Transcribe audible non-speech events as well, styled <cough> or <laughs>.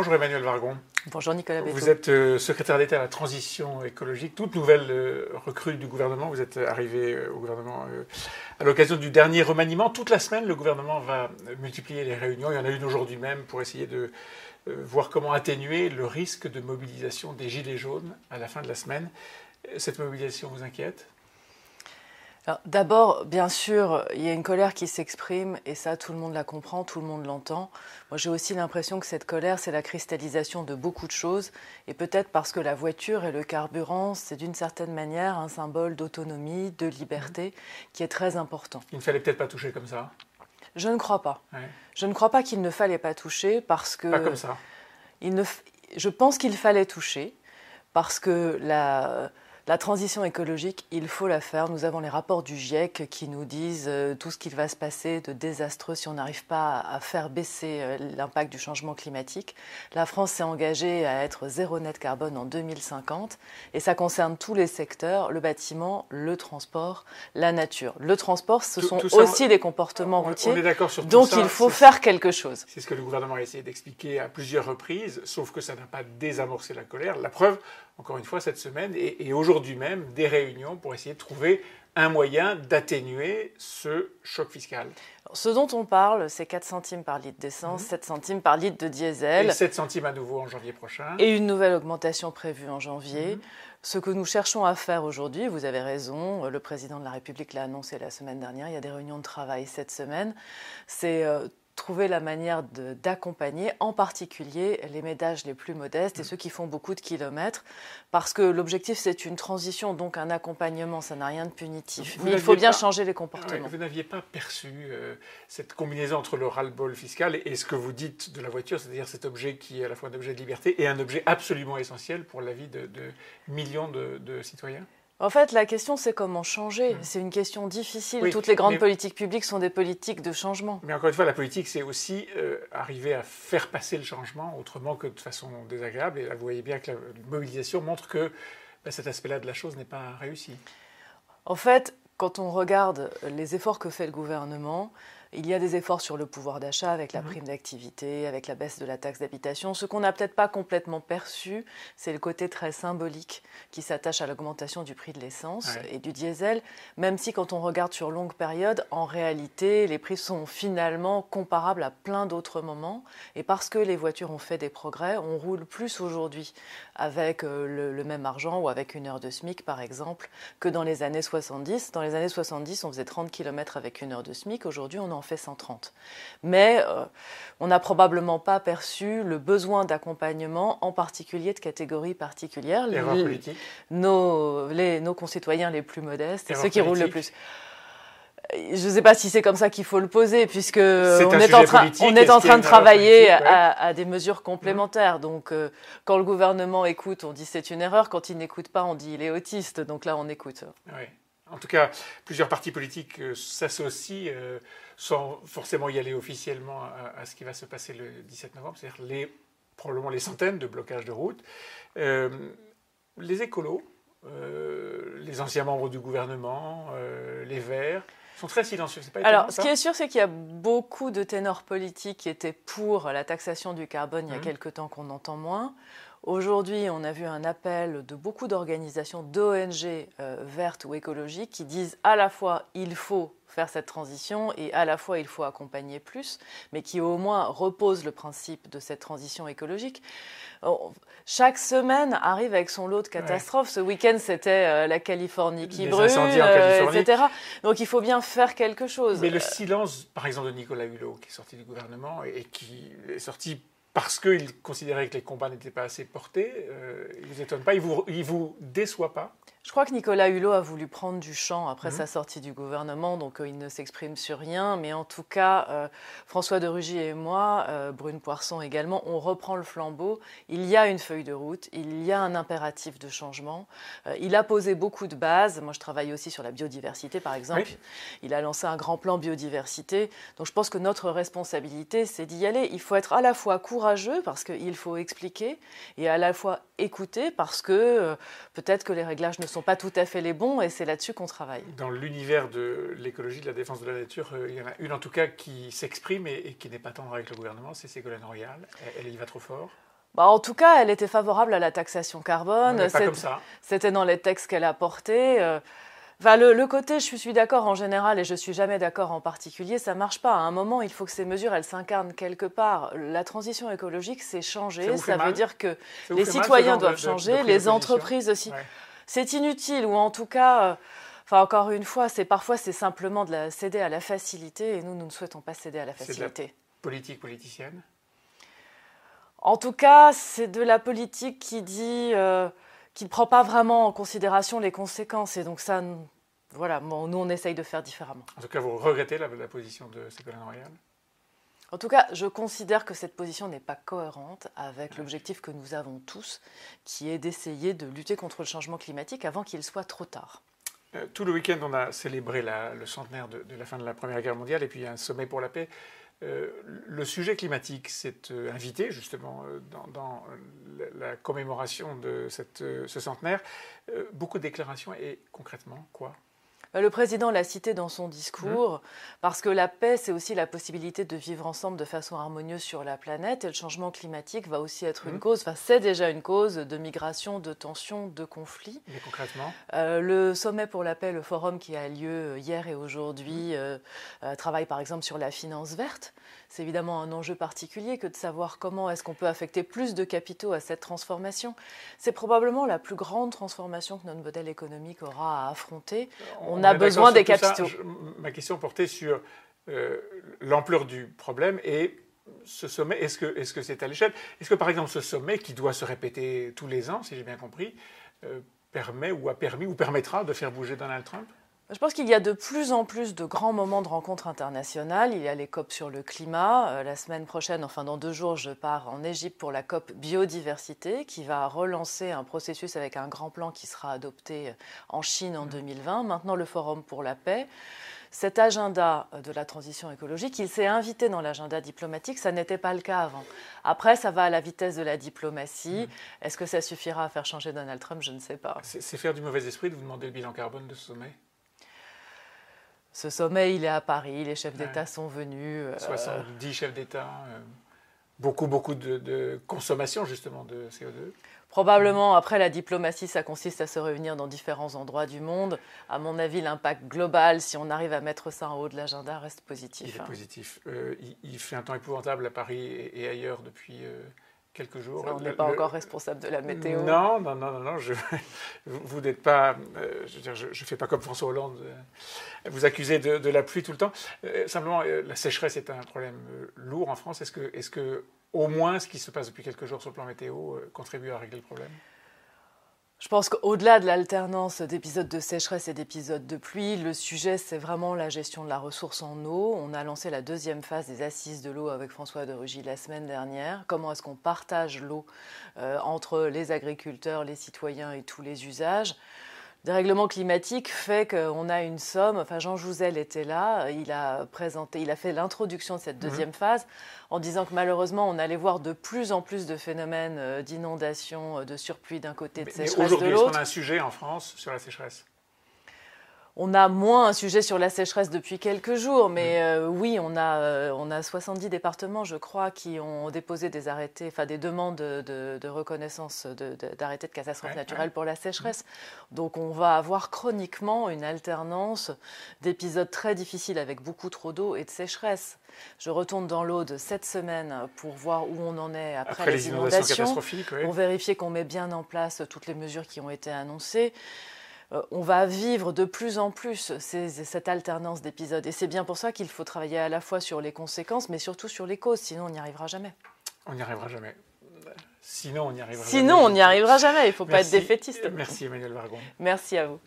Bonjour Emmanuel Vargon. Bonjour Nicolas Bétou. Vous êtes euh, secrétaire d'État à la transition écologique, toute nouvelle euh, recrue du gouvernement. Vous êtes arrivé euh, au gouvernement à l'occasion du dernier remaniement. Toute la semaine, le gouvernement va multiplier les réunions. Il y en a une aujourd'hui même pour essayer de voir comment atténuer le risque de mobilisation des Gilets jaunes à la fin de la semaine. Cette mobilisation vous inquiète? D'abord, bien sûr, il y a une colère qui s'exprime et ça, tout le monde la comprend, tout le monde l'entend. Moi, j'ai aussi l'impression que cette colère, c'est la cristallisation de beaucoup de choses et peut-être parce que la voiture et le carburant, c'est d'une certaine manière un symbole d'autonomie, de liberté qui est très important. Il ne fallait peut-être pas toucher comme ça? Je ne crois pas. Je ne crois pas qu'il ne fallait pas toucher parce que... Pas comme ça. Il ne... Je pense qu'il fallait toucher parce que la la transition écologique, il faut la faire. Nous avons les rapports du GIEC qui nous disent euh, tout ce qu'il va se passer de désastreux si on n'arrive pas à faire baisser euh, l'impact du changement climatique. La France s'est engagée à être zéro net carbone en 2050 et ça concerne tous les secteurs, le bâtiment, le transport, la nature. Le transport, ce sont aussi des comportements routiers. On est d'accord sur tout Donc il faut faire quelque chose. C'est ce que le gouvernement a essayé d'expliquer à plusieurs reprises, sauf que ça n'a pas désamorcé la colère. La preuve, encore une fois, cette semaine et, aujourd'hui même, des réunions pour essayer de trouver un moyen d'atténuer ce choc fiscal. ce dont on parle, c'est 4 centimes par litre d'essence, 7 mhm. centimes par litre de diesel. Et 7 centimes à nouveau en janvier prochain. Et une nouvelle augmentation prévue en janvier. Mhm. Ce que nous cherchons à faire aujourd'hui, vous avez raison, le président de la République l'a annoncé la semaine dernière, il y a des réunions de travail cette semaine, c'est euh, trouver la manière d'accompagner en particulier les ménages les plus modestes et mm. ceux qui font beaucoup de kilomètres, parce que l'objectif c'est une transition, donc un accompagnement, ça n'a rien de punitif. Mais il faut bien changer les comportements. vous n'aviez pas perçu euh, cette combinaison entre le ras-le-bol fiscal et, ce que vous dites de la voiture, c'est-à-dire cet objet qui est à la fois un objet de liberté et un objet absolument essentiel pour la vie de, millions de citoyens? En fait, la question, c'est comment changer. Mmh. C'est une question difficile. Toutes les grandes politiques publiques sont des politiques de changement. Mais encore une fois, la politique, c'est aussi euh, arriver à faire passer le changement autrement que de façon désagréable. Et là, vous voyez bien que la mobilisation montre que bah, cet aspect-là de la chose n'est pas réussi. En fait, quand on regarde les efforts que fait le gouvernement, il y a des efforts sur le pouvoir d'achat avec la mhm. prime d'activité, avec la baisse de la taxe d'habitation. Ce qu'on n'a peut-être pas complètement perçu, c'est le côté très symbolique qui s'attache à l'augmentation du prix de l'essence et du diesel, même si quand on regarde sur longue période, en réalité, les prix sont finalement comparables à plein d'autres moments. Et parce que les voitures ont fait des progrès, on roule plus aujourd'hui avec euh, le, le, même argent ou avec une heure de SMIC, par exemple, que dans les années 70. Dans les années 70, on faisait 30 km avec une heure de SMIC. Aujourd'hui, on en fait 130. Mais euh, on n'a probablement pas perçu le besoin d'accompagnement, en particulier de catégories particulières. nos, les, nos concitoyens les plus modestes, ceux qui roulent le plus je ne sais pas si c'est comme ça qu'il faut le poser, puisque on est, en train, on est en train de travailler à, des mesures complémentaires. Donc, euh, quand le gouvernement écoute, on dit c'est une erreur. Quand il n'écoute pas, on dit il est autiste. Donc là, on écoute. Oui. En tout cas, plusieurs partis politiques euh, s'associent euh, sans forcément y aller officiellement à, ce qui va se passer le 17 novembre, c'est-à-dire les, probablement les centaines de blocages de routes. Euh, les écolos, les anciens membres du gouvernement, les Verts, sont très silencieux. Pas Alors, ce qui est sûr, c'est qu'il y a beaucoup de ténors politiques qui étaient pour la taxation du carbone il y a mmh. quelque temps qu'on entend moins. Aujourd'hui, on a vu un appel de beaucoup d'organisations, d'ONG euh, vertes ou écologiques qui disent à la fois il faut faire cette transition et à la fois il faut accompagner plus, mais qui au moins reposent le principe de cette transition écologique. Chaque semaine arrive avec son lot de catastrophes. Ce week-end, c'était euh, la Californie qui brûle, euh, etc. Donc il faut bien faire quelque chose. Mais le silence, par exemple, de Nicolas Hulot, qui est sorti du gouvernement et qui est sorti parce qu'il considérait que les combats n'étaient pas assez portés, euh, il ne vous étonne pas, il vous, il vous déçoit pas je crois que Nicolas Hulot a voulu prendre du champ après mhm. sa sortie du gouvernement, donc euh, il ne s'exprime sur rien. Mais en tout cas, euh, François de Rugy et moi, euh, Brune Poisson également, on reprend le flambeau. Il y a une feuille de route, il y a un impératif de changement. il a posé beaucoup de bases. Moi, je travaille aussi sur la biodiversité, par exemple. Il a lancé un grand plan biodiversité. Donc je pense que notre responsabilité, c'est d'y aller. Il faut être à la fois courageux, parce qu'il faut expliquer, et à la fois écouter, parce que peut-être que les réglages ne sont pas tout à fait les bons et c'est là-dessus qu'on travaille. Dans l'univers de l'écologie, de la défense de la nature, euh, il y en a une en tout cas qui s'exprime et, qui n'est pas tendre avec le gouvernement, c'est Ségolène Royal. Elle, y va trop fort bah, en tout cas, elle était favorable à la taxation carbone. C'était dans les textes qu'elle a portés. Euh, le, côté, je suis d'accord en général et je suis jamais d'accord en particulier, ça marche pas. À un moment, il faut que ces mesures, elles s'incarnent quelque part. La transition écologique, c'est changer. Ça, veut dire que les citoyens doivent changer, les entreprises aussi. C'est inutile ou en tout cas. Euh, enfin, encore une fois, c'est parfois c'est simplement de la, céder à la facilité et nous, nous ne souhaitons pas céder à la facilité. De la politique politicienne? En tout cas, c'est de la politique qui dit. Euh, qui ne prend pas vraiment en considération les conséquences. Et donc ça, voilà, nous on essaye de faire différemment. En tout cas, vous regrettez la, position de Ségolène Royal? En tout cas, je considère que cette position n'est pas cohérente avec l'objectif que nous avons tous, qui est d'essayer de lutter contre le changement climatique avant qu'il soit trop tard. Euh, tout le week-end, on a célébré le centenaire de, la fin de la Première Guerre mondiale et puis un sommet pour la paix. Euh, le sujet climatique s'est euh, invité justement dans, la commémoration de ce centenaire. beaucoup de déclarations et concrètement quoi? Le président l'a cité dans son discours, mmh. parce que la paix, c'est aussi la possibilité de vivre ensemble de façon harmonieuse sur la planète, et le changement climatique va aussi être une mmh. cause, enfin c'est déjà une cause de migration, de tensions, de conflits. Mais concrètement Le sommet pour la paix, le forum qui a lieu hier et aujourd'hui, mmh. travaille par exemple sur la finance verte c'est évidemment un enjeu particulier que de savoir comment est-ce qu'on peut affecter plus de capitaux à cette transformation. C'est probablement la plus grande transformation que notre modèle économique aura à affronter. On, a besoin des capitaux. ma question portait sur euh, l'ampleur du problème et ce sommet, est-ce que c'est -ce à l'échelle? Est-ce que par exemple ce sommet, qui doit se répéter tous les ans, si j'ai bien compris, euh, permet ou a permis ou permettra de faire bouger Donald Trump? Je pense qu'il y a de plus en plus de grands moments de rencontres internationales. Il y a les COP sur le climat. Euh, la semaine prochaine, enfin dans deux jours, je pars en Égypte pour la COP biodiversité qui va relancer un processus avec un grand plan qui sera adopté en Chine en 2020. Maintenant, le Forum pour la paix. Cet agenda de la transition écologique, il s'est invité dans l'agenda diplomatique, ça n'était pas le cas avant. Après, ça va à la vitesse de la diplomatie. Est-ce que ça suffira à faire changer Donald Trump? Je ne sais pas. C'est faire du mauvais esprit de vous demander le bilan carbone de ce sommet? Ce sommet, il est à Paris, les chefs d'État sont venus. 70 euh, chefs d'État, euh, beaucoup, beaucoup de, consommation justement de CO2. Probablement, après la diplomatie, ça consiste à se réunir dans différents endroits du monde. À mon avis, l'impact global, si on arrive à mettre ça en haut de l'agenda, reste positif. Il est hein. positif. Euh, il, fait un temps épouvantable à Paris et, ailleurs depuis quelques jours. on n'est pas encore responsable de la météo. Non, non, non, non, je, <laughs> vous n'êtes pas, euh, je ne fais pas comme François Hollande, euh, vous accusez de, la pluie tout le temps. Euh, simplement, la sécheresse est un problème lourd en France. Est-ce que, est-ce que, au moins, ce qui se passe depuis quelques jours sur le plan météo contribue à régler le problème? Je pense qu'au-delà de l'alternance d'épisodes de sécheresse et d'épisodes de pluie, le sujet, c'est vraiment la gestion de la ressource en eau. On a lancé la deuxième phase des assises de l'eau avec François de Rugy la semaine dernière. Comment est-ce qu'on partage l'eau euh, entre les agriculteurs, les citoyens et tous les usages? Dérèglement climatique fait qu'on a une somme. Enfin, Jean Jouzel était là, il a présenté, il a fait l'introduction de cette mhm. deuxième phase en disant que malheureusement, on allait voir de plus en plus de phénomènes euh, d'inondation, euh, de surplus d'un côté, de sécheresse de l'autre. Aujourd'hui, qu'on a un sujet en France sur la sécheresse? On a moins un sujet sur la sécheresse depuis quelques jours, mais euh, oui, on a, euh, on a 70 départements, je crois, qui ont déposé des arrêtés, enfin des demandes de, reconnaissance d'arrêtés de, catastrophe naturelle pour la sécheresse. Donc on va avoir chroniquement une alternance d'épisodes très difficiles avec beaucoup trop d'eau et de sécheresse. Je retourne dans l'Aude cette semaine pour voir où on en est après, les, inondations, catastrophiques, pour vérifier qu'on met bien en place toutes les mesures qui ont été annoncées. Euh, on va vivre de plus en plus cette alternance d'épisodes. Et c'est bien pour ça qu'il faut travailler à la fois sur les conséquences, mais surtout sur les causes, sinon on n'y arrivera jamais. On n'y arrivera jamais. Sinon, on n'y arrivera jamais. Sinon, on n'y arrivera jamais. Il ne faut pas être défaitiste. Merci Emmanuel Vargon. Merci à vous.